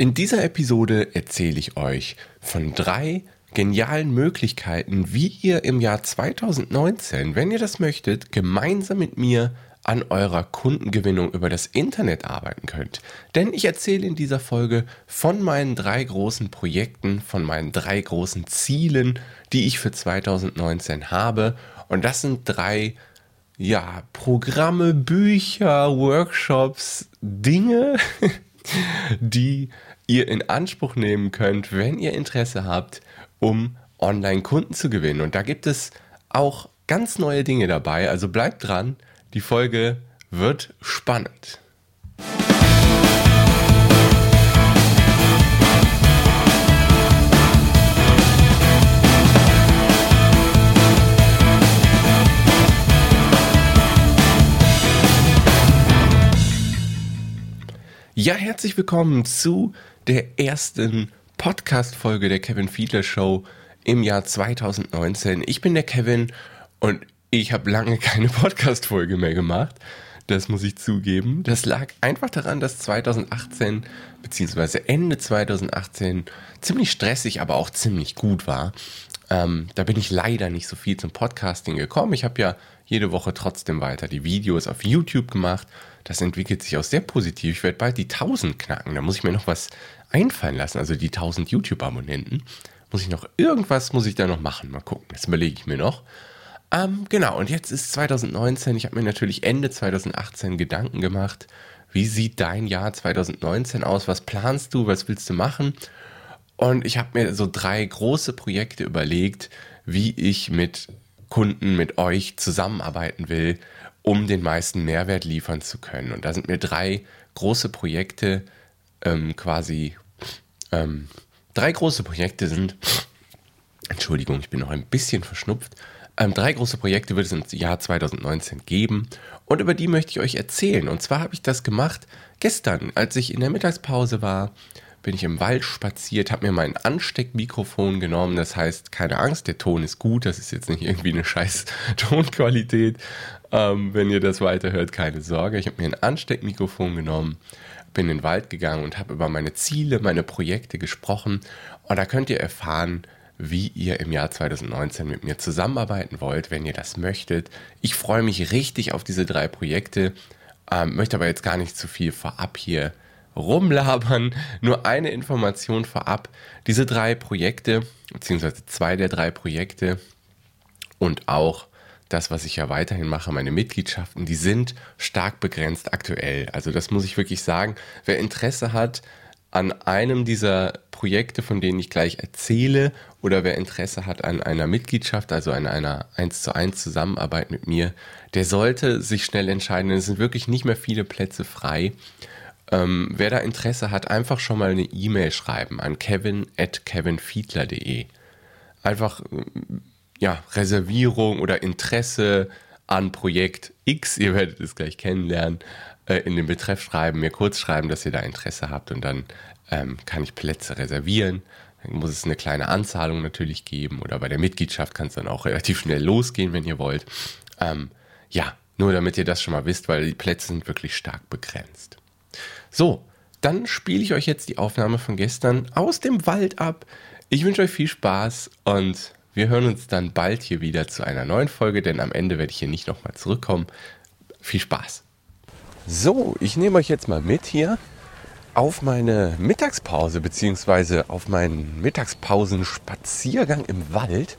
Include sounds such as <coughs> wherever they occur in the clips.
In dieser Episode erzähle ich euch von drei genialen Möglichkeiten, wie ihr im Jahr 2019, wenn ihr das möchtet, gemeinsam mit mir an eurer Kundengewinnung über das Internet arbeiten könnt. Denn ich erzähle in dieser Folge von meinen drei großen Projekten, von meinen drei großen Zielen, die ich für 2019 habe. Und das sind drei ja, Programme, Bücher, Workshops, Dinge, <laughs> die ihr in Anspruch nehmen könnt, wenn ihr Interesse habt, um Online-Kunden zu gewinnen. Und da gibt es auch ganz neue Dinge dabei. Also bleibt dran, die Folge wird spannend. Ja, herzlich willkommen zu der ersten Podcast-Folge der Kevin Fiedler Show im Jahr 2019. Ich bin der Kevin und ich habe lange keine <laughs> Podcast-Folge mehr gemacht. Das muss ich zugeben. Das lag einfach daran, dass 2018 bzw. Ende 2018 ziemlich stressig, aber auch ziemlich gut war. Ähm, da bin ich leider nicht so viel zum Podcasting gekommen. Ich habe ja jede Woche trotzdem weiter die Videos auf YouTube gemacht. Das entwickelt sich auch sehr positiv. Ich werde bald die 1000 knacken. Da muss ich mir noch was einfallen lassen. Also die 1000 YouTube-Abonnenten. Muss ich noch irgendwas, muss ich da noch machen. Mal gucken. Das überlege ich mir noch. Ähm, genau, und jetzt ist 2019. Ich habe mir natürlich Ende 2018 Gedanken gemacht. Wie sieht dein Jahr 2019 aus? Was planst du? Was willst du machen? Und ich habe mir so drei große Projekte überlegt, wie ich mit Kunden, mit euch zusammenarbeiten will, um den meisten Mehrwert liefern zu können. Und da sind mir drei große Projekte ähm, quasi, ähm, drei große Projekte sind, Entschuldigung, ich bin noch ein bisschen verschnupft, ähm, drei große Projekte wird es im Jahr 2019 geben und über die möchte ich euch erzählen. Und zwar habe ich das gemacht gestern, als ich in der Mittagspause war bin ich im Wald spaziert, habe mir mein Ansteckmikrofon genommen. Das heißt, keine Angst, der Ton ist gut. Das ist jetzt nicht irgendwie eine scheiß <laughs> Tonqualität. Ähm, wenn ihr das weiterhört, keine Sorge. Ich habe mir ein Ansteckmikrofon genommen, bin in den Wald gegangen und habe über meine Ziele, meine Projekte gesprochen. Und da könnt ihr erfahren, wie ihr im Jahr 2019 mit mir zusammenarbeiten wollt, wenn ihr das möchtet. Ich freue mich richtig auf diese drei Projekte, ähm, möchte aber jetzt gar nicht zu viel vorab hier rumlabern. <laughs> Nur eine Information vorab. Diese drei Projekte, beziehungsweise zwei der drei Projekte und auch das, was ich ja weiterhin mache, meine Mitgliedschaften, die sind stark begrenzt aktuell. Also das muss ich wirklich sagen. Wer Interesse hat an einem dieser Projekte, von denen ich gleich erzähle, oder wer Interesse hat an einer Mitgliedschaft, also an einer 1 zu 1 Zusammenarbeit mit mir, der sollte sich schnell entscheiden. Es sind wirklich nicht mehr viele Plätze frei. Ähm, wer da Interesse hat, einfach schon mal eine E-Mail schreiben an kevin at kevinfiedler.de. Einfach, äh, ja, Reservierung oder Interesse an Projekt X, <laughs> ihr werdet es gleich kennenlernen, äh, in den Betreff schreiben, mir kurz schreiben, dass ihr da Interesse habt und dann ähm, kann ich Plätze reservieren. Dann muss es eine kleine Anzahlung natürlich geben oder bei der Mitgliedschaft kann es dann auch <laughs> relativ schnell losgehen, wenn ihr wollt. Ähm, ja, nur damit ihr das schon mal wisst, weil die Plätze sind wirklich stark begrenzt. So, dann spiele ich euch jetzt die Aufnahme von gestern aus dem Wald ab. Ich wünsche euch viel Spaß und wir hören uns dann bald hier wieder zu einer neuen Folge, denn am Ende werde ich hier nicht nochmal zurückkommen. Viel Spaß. So, ich nehme euch jetzt mal mit hier auf meine Mittagspause beziehungsweise auf meinen Mittagspausenspaziergang im Wald.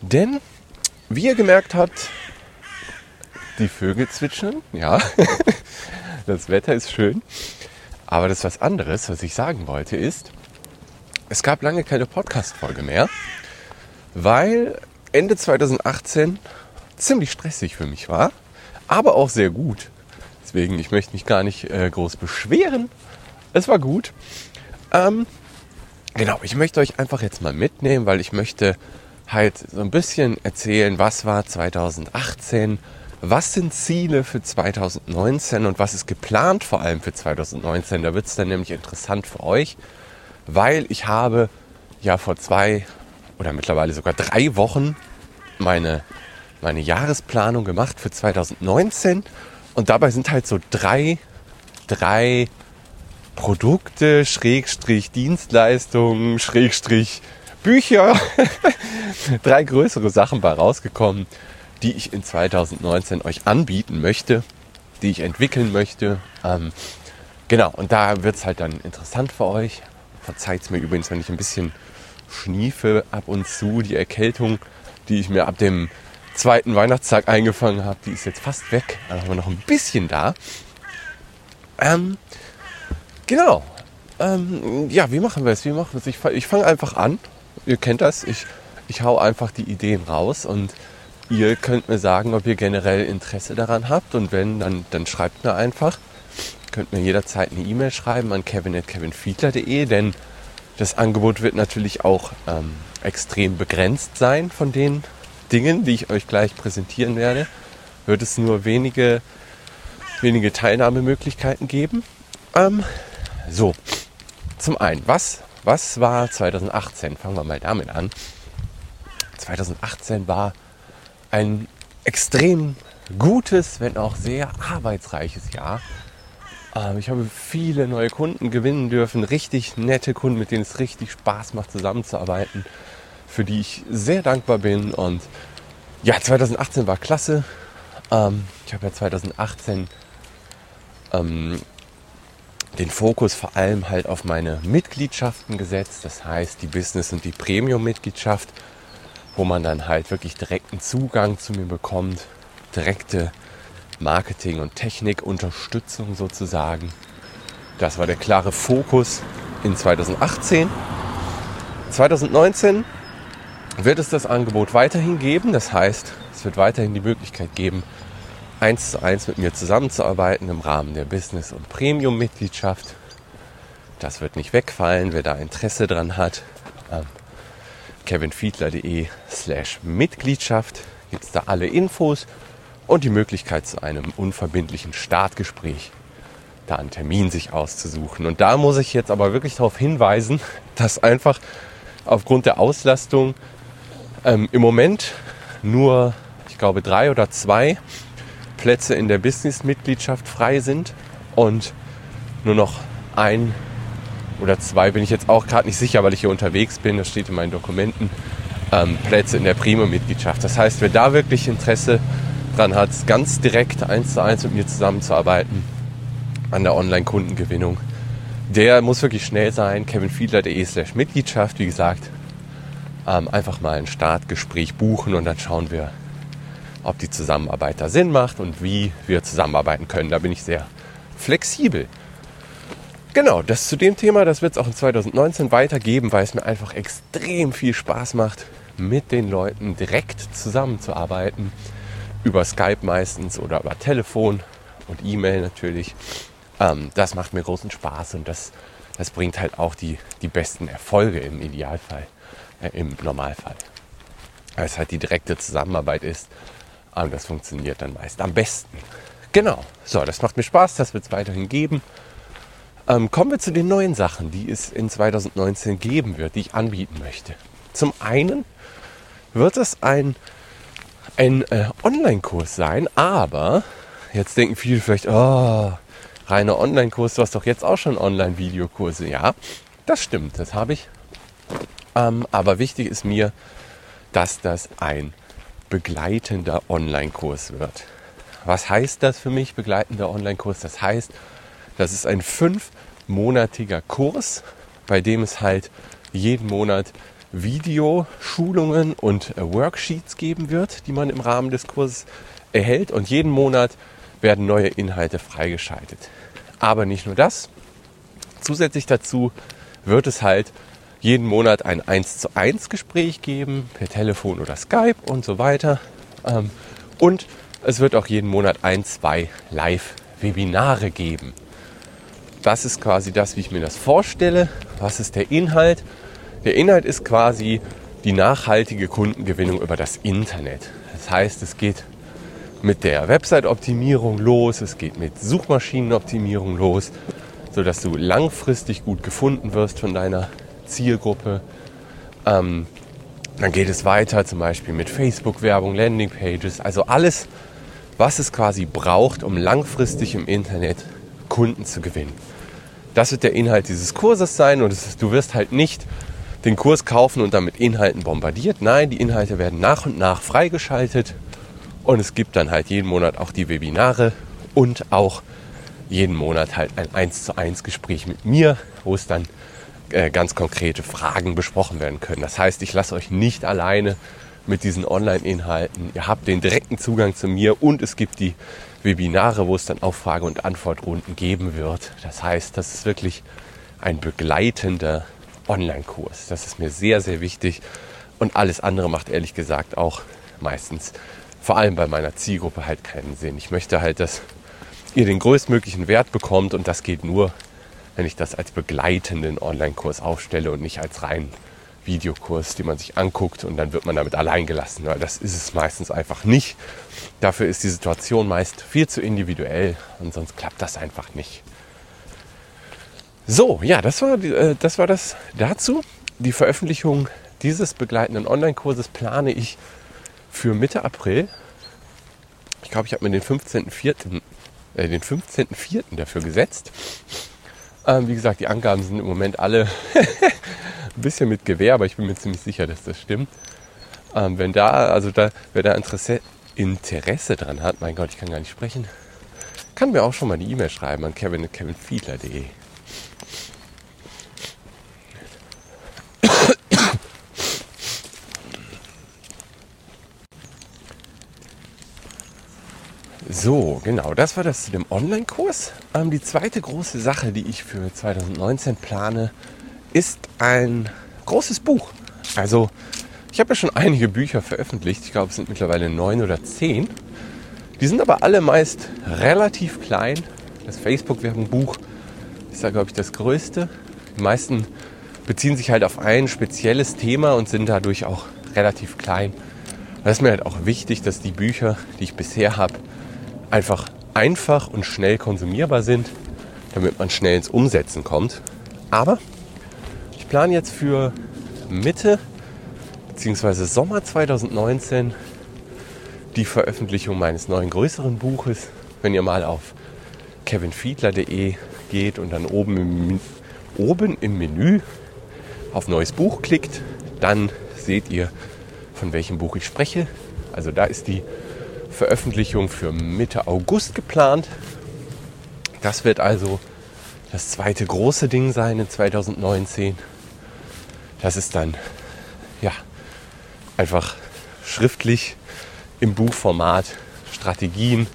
Denn, wie ihr gemerkt habt, die Vögel zwitschern, ja. <laughs> Das Wetter ist schön. Aber das ist was anderes, was ich sagen wollte, ist, es gab lange keine Podcast-Folge mehr, weil Ende 2018 ziemlich stressig für mich war, aber auch sehr gut. Deswegen, ich möchte mich gar nicht äh, groß beschweren. Es war gut. Ähm, genau, ich möchte euch einfach jetzt mal mitnehmen, weil ich möchte halt so ein bisschen erzählen, was war 2018, was sind Ziele für 2019 und was ist geplant vor allem für 2019? Da wird es dann nämlich interessant für euch, weil ich habe ja vor zwei oder mittlerweile sogar drei Wochen meine, meine Jahresplanung gemacht für 2019 und dabei sind halt so drei, drei Produkte, Schrägstrich Dienstleistungen, Schrägstrich Bücher. <laughs> Drei größere Sachen bei rausgekommen, die ich in 2019 euch anbieten möchte, die ich entwickeln möchte. Ähm, genau, und da wird es halt dann interessant für euch. Verzeiht es mir übrigens, wenn ich ein bisschen schniefe ab und zu. Die Erkältung, die ich mir ab dem zweiten Weihnachtstag eingefangen habe, die ist jetzt fast weg. Dann haben wir noch ein bisschen da. Ähm, genau. Ähm, ja, wie machen wir es? Wie machen wir es? Ich, ich fange einfach an. Ihr kennt das. Ich, ich hau einfach die Ideen raus und ihr könnt mir sagen, ob ihr generell Interesse daran habt. Und wenn, dann, dann schreibt mir einfach. Ihr könnt mir jederzeit eine E-Mail schreiben an kevin.kevinfiedler.de, denn das Angebot wird natürlich auch ähm, extrem begrenzt sein von den Dingen, die ich euch gleich präsentieren werde. Wird es nur wenige, wenige Teilnahmemöglichkeiten geben. Ähm, so, zum einen, was, was war 2018? Fangen wir mal damit an. 2018 war ein extrem gutes, wenn auch sehr arbeitsreiches Jahr. Ähm, ich habe viele neue Kunden gewinnen dürfen, richtig nette Kunden, mit denen es richtig Spaß macht, zusammenzuarbeiten, für die ich sehr dankbar bin. Und ja, 2018 war klasse. Ähm, ich habe ja 2018 ähm, den Fokus vor allem halt auf meine Mitgliedschaften gesetzt. Das heißt, die Business- und die Premium-Mitgliedschaft, wo man dann halt wirklich direkten Zugang zu mir bekommt, direkte Marketing- und Technikunterstützung sozusagen. Das war der klare Fokus in 2018. 2019 wird es das Angebot weiterhin geben. Das heißt, es wird weiterhin die Möglichkeit geben, eins zu eins mit mir zusammenzuarbeiten im Rahmen der Business- und Premium-Mitgliedschaft. Das wird nicht wegfallen, wer da Interesse dran hat. Ähm, kevinfiedler.de slash Mitgliedschaft gibt es da alle Infos und die Möglichkeit zu einem unverbindlichen Startgespräch, da einen Termin sich auszusuchen. Und da muss ich jetzt aber wirklich darauf hinweisen, <laughs> dass einfach aufgrund der Auslastung ähm, im Moment nur, ich glaube, drei oder zwei Plätze in der Business-Mitgliedschaft frei sind und nur noch ein oder zwei bin ich jetzt auch gerade nicht sicher, weil ich hier unterwegs bin, das steht in meinen Dokumenten, ähm, Plätze in der Primo-Mitgliedschaft. Das heißt, wer da wirklich Interesse dran hat, ganz direkt eins zu eins mit mir zusammenzuarbeiten an der Online-Kundengewinnung, der muss wirklich schnell sein. kevinfiedler.de slash Mitgliedschaft, wie gesagt, ähm, einfach mal ein Startgespräch buchen und dann schauen wir, ob die Zusammenarbeit da Sinn macht und wie wir zusammenarbeiten können. Da bin ich sehr flexibel. Genau, das zu dem Thema, das wird es auch in 2019 weitergeben, weil es mir einfach extrem viel Spaß macht, mit den Leuten direkt zusammenzuarbeiten über Skype meistens oder über Telefon und E-Mail natürlich. Ähm, das macht mir großen Spaß und das, das bringt halt auch die, die besten Erfolge im Idealfall, äh, im Normalfall. Weil es halt die direkte Zusammenarbeit ist. Und das funktioniert dann meist am besten. Genau, so, das macht mir Spaß, das wird es weiterhin geben. Ähm, kommen wir zu den neuen Sachen, die es in 2019 geben wird, die ich anbieten möchte. Zum einen wird es ein ein äh, Online-Kurs sein, aber jetzt denken viele vielleicht, oh, reiner Online-Kurs, du hast doch jetzt auch schon Online-Videokurse. Ja, das stimmt, das habe ich. Ähm, aber wichtig ist mir, dass das ein begleitender Online-Kurs wird. Was heißt das für mich, begleitender Online-Kurs? Das heißt, das ist ein fünfmonatiger Kurs, bei dem es halt jeden Monat Videoschulungen und äh, Worksheets geben wird, die man im Rahmen des Kurses erhält. Und jeden Monat werden neue Inhalte freigeschaltet. Aber nicht nur das. Zusätzlich dazu wird es halt jeden Monat ein 1 zu 1 Gespräch geben, per Telefon oder Skype und so weiter. Ähm, und es wird auch jeden Monat ein, zwei Live-Webinare geben. Das ist quasi das, wie ich mir das vorstelle. Was ist der Inhalt? Der Inhalt ist quasi die nachhaltige Kundengewinnung über das Internet. Das heißt, es geht mit der Website-Optimierung los, es geht mit Suchmaschinenoptimierung los, sodass du langfristig gut gefunden wirst von deiner Zielgruppe. Ähm, dann geht es weiter, zum Beispiel mit Facebook-Werbung, Landingpages, also alles, was es quasi braucht, um langfristig im Internet Kunden zu gewinnen. Das wird der Inhalt dieses Kurses sein und ist, du wirst halt nicht den Kurs kaufen und dann mit Inhalten bombardiert. Nein, die Inhalte werden nach und nach freigeschaltet und es gibt dann halt jeden Monat auch die Webinare und auch jeden Monat halt ein 1 zu 1 Gespräch mit mir, wo es dann äh, ganz konkrete Fragen besprochen werden können. Das heißt, ich lasse euch nicht alleine mit diesen Online-Inhalten. Ihr habt den direkten Zugang zu mir und es gibt die Webinare, wo es dann auch Frage- und Antwortrunden geben wird. Das heißt, das ist wirklich ein begleitender Online-Kurs. Das ist mir sehr, sehr wichtig. Und alles andere macht ehrlich gesagt auch meistens, vor allem bei meiner Zielgruppe, halt keinen Sinn. Ich möchte halt, dass ihr den größtmöglichen Wert bekommt und das geht nur, wenn ich das als begleitenden Online-Kurs aufstelle und nicht als rein Videokurs, den man sich anguckt und dann wird man damit allein gelassen, das ist es meistens einfach nicht. Dafür ist die Situation meist viel zu individuell und sonst klappt das einfach nicht. So, ja, das war, äh, das war das dazu. Die Veröffentlichung dieses begleitenden Online-Kurses plane ich für Mitte April. Ich glaube, ich habe mir den 15.04. Äh, den 15.04. dafür gesetzt. Ähm, wie gesagt, die Angaben sind im Moment alle <laughs> ein bisschen mit Gewehr, aber ich bin mir ziemlich sicher, dass das stimmt. Ähm, wenn da, also da, wer da Interesse, Interesse dran hat, mein Gott, ich kann gar nicht sprechen, kann mir auch schon mal eine E-Mail schreiben an kevin.kevinfiedler.de. So, genau, das war das zu dem Online-Kurs. Ähm, die zweite große Sache, die ich für 2019 plane, ist ein großes Buch. Also, ich habe ja schon einige Bücher veröffentlicht. Ich glaube, es sind mittlerweile neun oder zehn. Die sind aber alle meist relativ klein. Das Facebook-Werbung-Buch ist da, glaube ich, das größte. Die meisten beziehen sich halt auf ein spezielles Thema und sind dadurch auch relativ klein. Das ist mir halt auch wichtig, dass die Bücher, die ich bisher habe, einfach einfach und schnell konsumierbar sind, damit man schnell ins Umsetzen kommt. Aber ich plane jetzt für Mitte bzw. Sommer 2019 die Veröffentlichung meines neuen größeren Buches. Wenn ihr mal auf kevinfiedler.de geht und dann oben im, oben im Menü auf neues Buch klickt, dann seht ihr, von welchem Buch ich spreche. Also da ist die Veröffentlichung für Mitte August geplant. Das wird also das zweite große Ding sein in 2019. Das ist dann ja einfach schriftlich im Buchformat Strategien,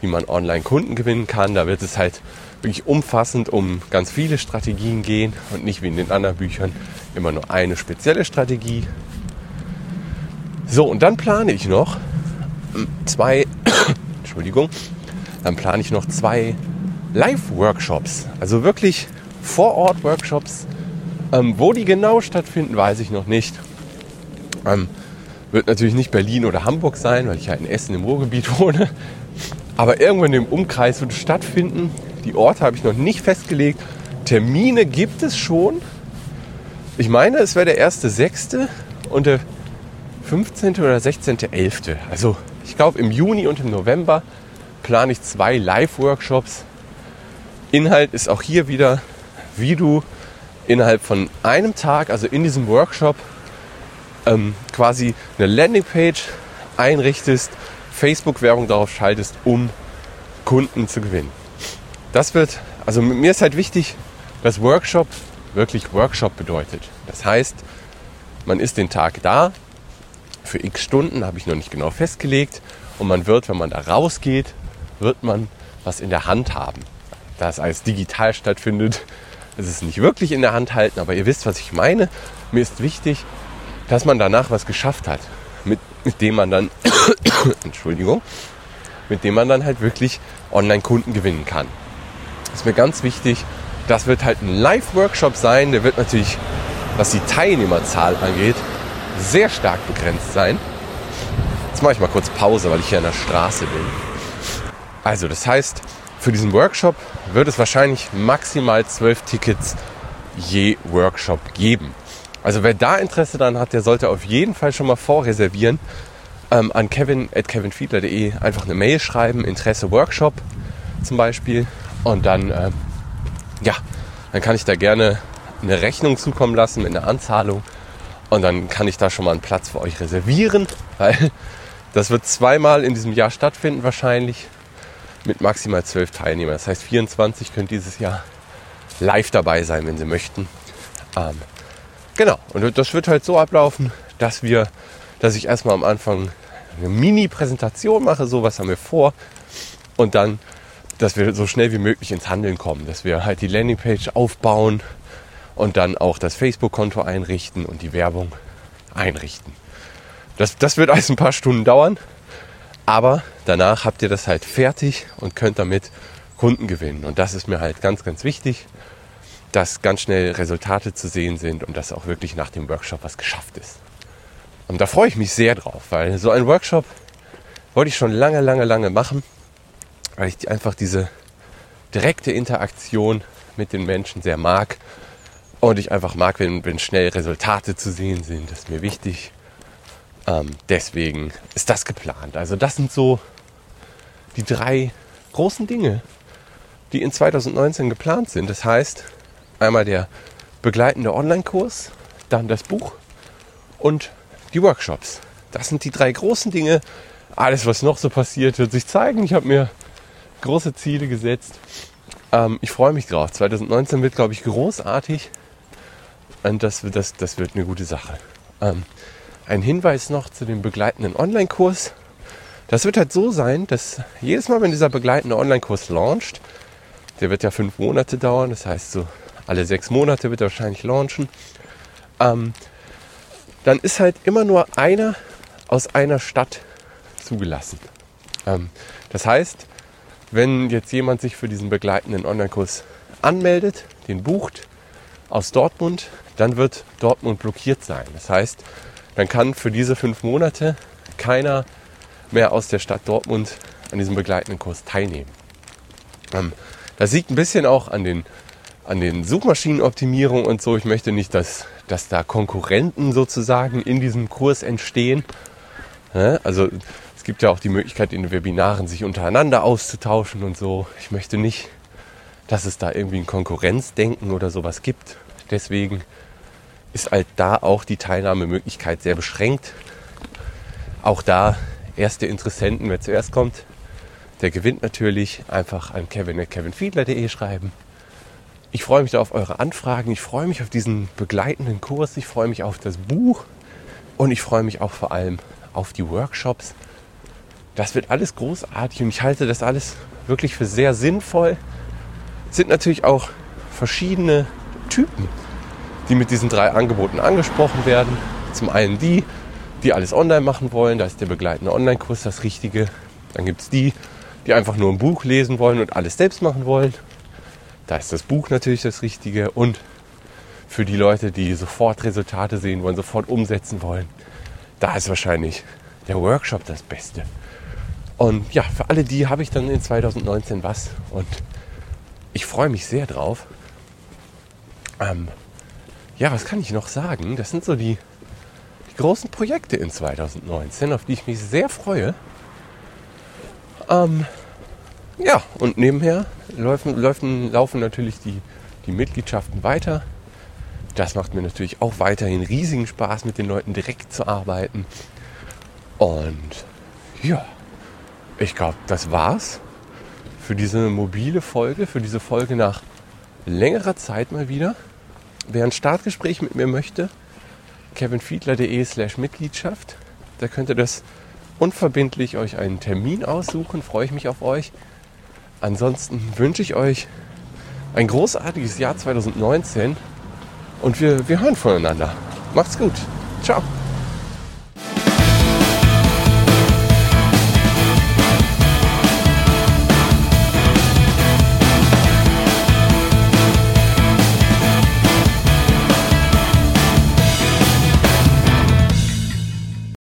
wie man online Kunden gewinnen kann. Da wird es halt wirklich umfassend um ganz viele Strategien gehen und nicht wie in den anderen Büchern immer nur eine spezielle Strategie. So, und dann plane ich noch zwei, <coughs> Entschuldigung, dann plane ich noch zwei Live-Workshops, also wirklich Vor-Ort-Workshops. Ähm, wo die genau stattfinden, weiß ich noch nicht. Ähm, wird natürlich nicht Berlin oder Hamburg sein, weil ich ja in Essen im Ruhrgebiet <laughs> wohne. Aber irgendwo in dem Umkreis wird es stattfinden. Die Orte habe ich noch nicht festgelegt. Termine gibt es schon. Ich meine, es wäre der erste sechste und der 15. oder 16.11. Also ich glaube, im Juni und im November plane ich zwei Live-Workshops. Inhalt ist auch hier wieder, wie du innerhalb von einem Tag, also in diesem Workshop, ähm, quasi eine Landingpage einrichtest, Facebook-Werbung darauf schaltest, um Kunden zu gewinnen. Das wird, also mir ist halt wichtig, dass Workshop wirklich Workshop bedeutet. Das heißt, man ist den Tag da, für x Stunden, habe ich noch nicht genau festgelegt. Und man wird, wenn man da rausgeht, wird man was in der Hand haben. Da es alles digital stattfindet, <laughs> ist es nicht wirklich in der Hand halten, aber ihr wisst, was ich meine. Mir ist wichtig, dass man danach was geschafft hat, mit, mit dem man dann, <coughs> Entschuldigung, mit dem man dann halt wirklich Online-Kunden gewinnen kann. Ist mir ganz wichtig. Das wird halt ein Live-Workshop sein. Der wird natürlich, was die Teilnehmerzahl angeht, sehr stark begrenzt sein. Jetzt mache ich mal kurz Pause, weil ich hier an der Straße bin. Also, das heißt, für diesen Workshop wird es wahrscheinlich maximal zwölf Tickets je Workshop geben. Also wer da Interesse daran hat, der sollte auf jeden Fall schon mal vorreservieren. Ähm, an kevin at kevinfiedler.de einfach eine Mail schreiben, Interesse Workshop zum Beispiel. Und dann ähm, ja, dann kann ich da gerne eine Rechnung zukommen lassen mit einer Anzahlung. Und dann kann ich da schon mal einen Platz für euch reservieren, weil das wird zweimal in diesem Jahr stattfinden wahrscheinlich mit maximal zwölf Teilnehmern. Das heißt, 24 könnt dieses Jahr live dabei sein, wenn sie möchten. Ähm, genau, und das wird halt so ablaufen, dass wir, dass ich erstmal am Anfang eine Mini-Präsentation mache, so was haben wir vor. Und dann, dass wir so schnell wie möglich ins Handeln kommen, dass wir halt die Landingpage aufbauen und dann auch das Facebook-Konto einrichten und die Werbung einrichten. Das, das wird alles ein paar Stunden dauern, aber danach habt ihr das halt fertig und könnt damit Kunden gewinnen. Und das ist mir halt ganz, ganz wichtig, dass ganz schnell Resultate zu sehen sind und dass auch wirklich nach dem Workshop was geschafft ist. Und da freue ich mich sehr drauf, weil so ein Workshop wollte ich schon lange, lange, lange machen, weil ich einfach diese direkte Interaktion mit den Menschen sehr mag und ich einfach mag, wenn, wenn schnell Resultate zu sehen sind. Das ist mir wichtig. Ähm, deswegen ist das geplant. Also das sind so die drei großen Dinge, die in 2019 geplant sind. Das heißt, einmal der begleitende Online-Kurs, dann das Buch und die Workshops. Das sind die drei großen Dinge. Alles, was noch so passiert, wird sich zeigen. Ich habe mir große Ziele gesetzt. Ähm, ich freue mich drauf. 2019 wird, glaube ich, großartig. Und das, das, das wird eine gute Sache. Ähm, ein Hinweis noch zu dem begleitenden Online-Kurs. Das wird halt so sein, dass jedes Mal, wenn dieser begleitende Online-Kurs launcht, der wird ja fünf Monate dauern, das heißt so alle sechs Monate wird er wahrscheinlich launchen, ähm, dann ist halt immer nur einer aus einer Stadt zugelassen. Ähm, das heißt, wenn jetzt jemand sich für diesen begleitenden Online-Kurs anmeldet, den bucht aus Dortmund, dann wird Dortmund blockiert sein. Das heißt, dann kann für diese fünf Monate keiner mehr aus der Stadt Dortmund an diesem begleitenden Kurs teilnehmen. Ähm, das liegt ein bisschen auch an den, an den Suchmaschinenoptimierungen und so. Ich möchte nicht, dass, dass da Konkurrenten sozusagen in diesem Kurs entstehen. Also es gibt ja auch die Möglichkeit, in den Webinaren sich untereinander auszutauschen und so. Ich möchte nicht, dass es da irgendwie ein Konkurrenzdenken oder sowas gibt. Deswegen ist halt da auch die Teilnahmemöglichkeit sehr beschränkt. Auch da erste Interessenten, wer zuerst kommt, der gewinnt natürlich. Einfach an kevin.kevinfiedler.de schreiben. Ich freue mich da auf eure Anfragen. Ich freue mich auf diesen begleitenden Kurs. Ich freue mich auf das Buch. Und ich freue mich auch vor allem auf die Workshops. Das wird alles großartig und ich halte das alles wirklich für sehr sinnvoll. Es sind natürlich auch verschiedene Typen, die mit diesen drei Angeboten angesprochen werden. Zum einen die, die alles online machen wollen, da ist der begleitende Online-Kurs das Richtige. Dann gibt es die, die einfach nur ein Buch lesen wollen und alles selbst machen wollen. Da ist das Buch natürlich das Richtige. Und für die Leute, die sofort Resultate sehen wollen, sofort umsetzen wollen, da ist wahrscheinlich der Workshop das Beste. Und ja, für alle die habe ich dann in 2019 was. Und ich freue mich sehr drauf. Ähm, ja, was kann ich noch sagen? Das sind so die, die großen Projekte in 2019, auf die ich mich sehr freue. Ähm, ja, und nebenher laufen, laufen, laufen natürlich die, die Mitgliedschaften weiter. Das macht mir natürlich auch weiterhin riesigen Spaß, mit den Leuten direkt zu arbeiten. Und ja, ich glaube, das war's für diese mobile Folge, für diese Folge nach längerer Zeit mal wieder. Wer ein Startgespräch mit mir möchte, kevinfiedler.de slash Mitgliedschaft. Da könnt ihr das unverbindlich euch einen Termin aussuchen. Freue ich mich auf euch. Ansonsten wünsche ich euch ein großartiges Jahr 2019 und wir, wir hören voneinander. Macht's gut. Ciao.